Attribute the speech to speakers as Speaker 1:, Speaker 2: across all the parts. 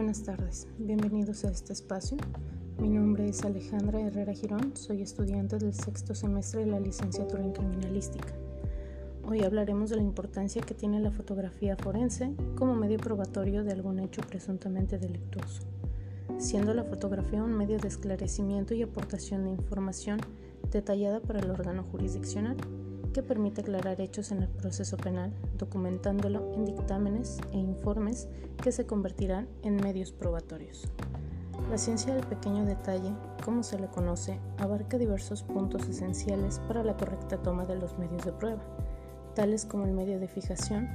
Speaker 1: Buenas tardes, bienvenidos a este espacio. Mi nombre es Alejandra Herrera Girón, soy estudiante del sexto semestre de la licenciatura en criminalística. Hoy hablaremos de la importancia que tiene la fotografía forense como medio probatorio de algún hecho presuntamente delictuoso, siendo la fotografía un medio de esclarecimiento y aportación de información detallada para el órgano jurisdiccional que permite aclarar hechos en el proceso penal, documentándolo en dictámenes e informes que se convertirán en medios probatorios. La ciencia del pequeño detalle, como se le conoce, abarca diversos puntos esenciales para la correcta toma de los medios de prueba, tales como el medio de fijación,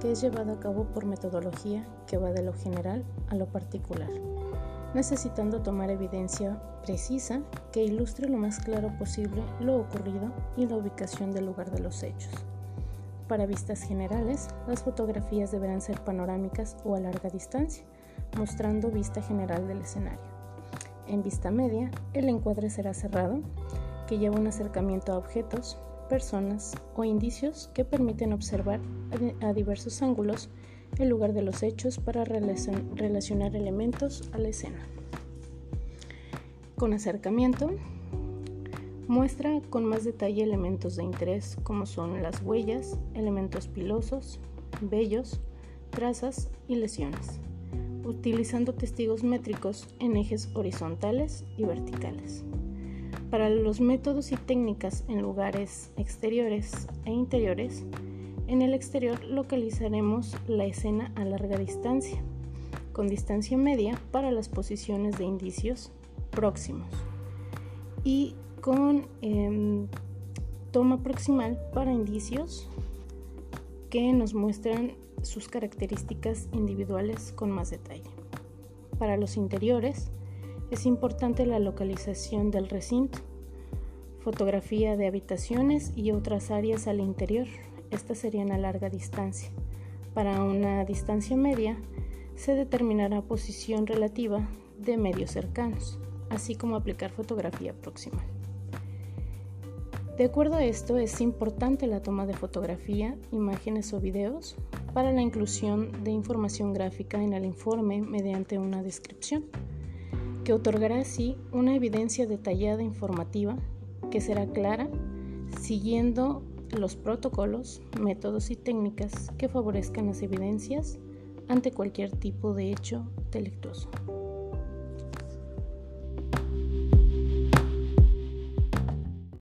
Speaker 1: que es llevado a cabo por metodología que va de lo general a lo particular necesitando tomar evidencia precisa que ilustre lo más claro posible lo ocurrido y la ubicación del lugar de los hechos. Para vistas generales, las fotografías deberán ser panorámicas o a larga distancia, mostrando vista general del escenario. En vista media, el encuadre será cerrado, que lleva un acercamiento a objetos, personas o indicios que permiten observar a diversos ángulos el lugar de los hechos para relacionar elementos a la escena. Con acercamiento, muestra con más detalle elementos de interés como son las huellas, elementos pilosos, vellos, trazas y lesiones, utilizando testigos métricos en ejes horizontales y verticales. Para los métodos y técnicas en lugares exteriores e interiores, en el exterior localizaremos la escena a larga distancia, con distancia media para las posiciones de indicios próximos y con em, toma proximal para indicios que nos muestran sus características individuales con más detalle. Para los interiores es importante la localización del recinto, fotografía de habitaciones y otras áreas al interior estas serían a larga distancia. Para una distancia media, se determinará posición relativa de medios cercanos, así como aplicar fotografía proximal. De acuerdo a esto, es importante la toma de fotografía, imágenes o videos para la inclusión de información gráfica en el informe mediante una descripción, que otorgará así una evidencia detallada informativa que será clara, siguiendo los protocolos, métodos y técnicas que favorezcan las evidencias ante cualquier tipo de hecho delictuoso.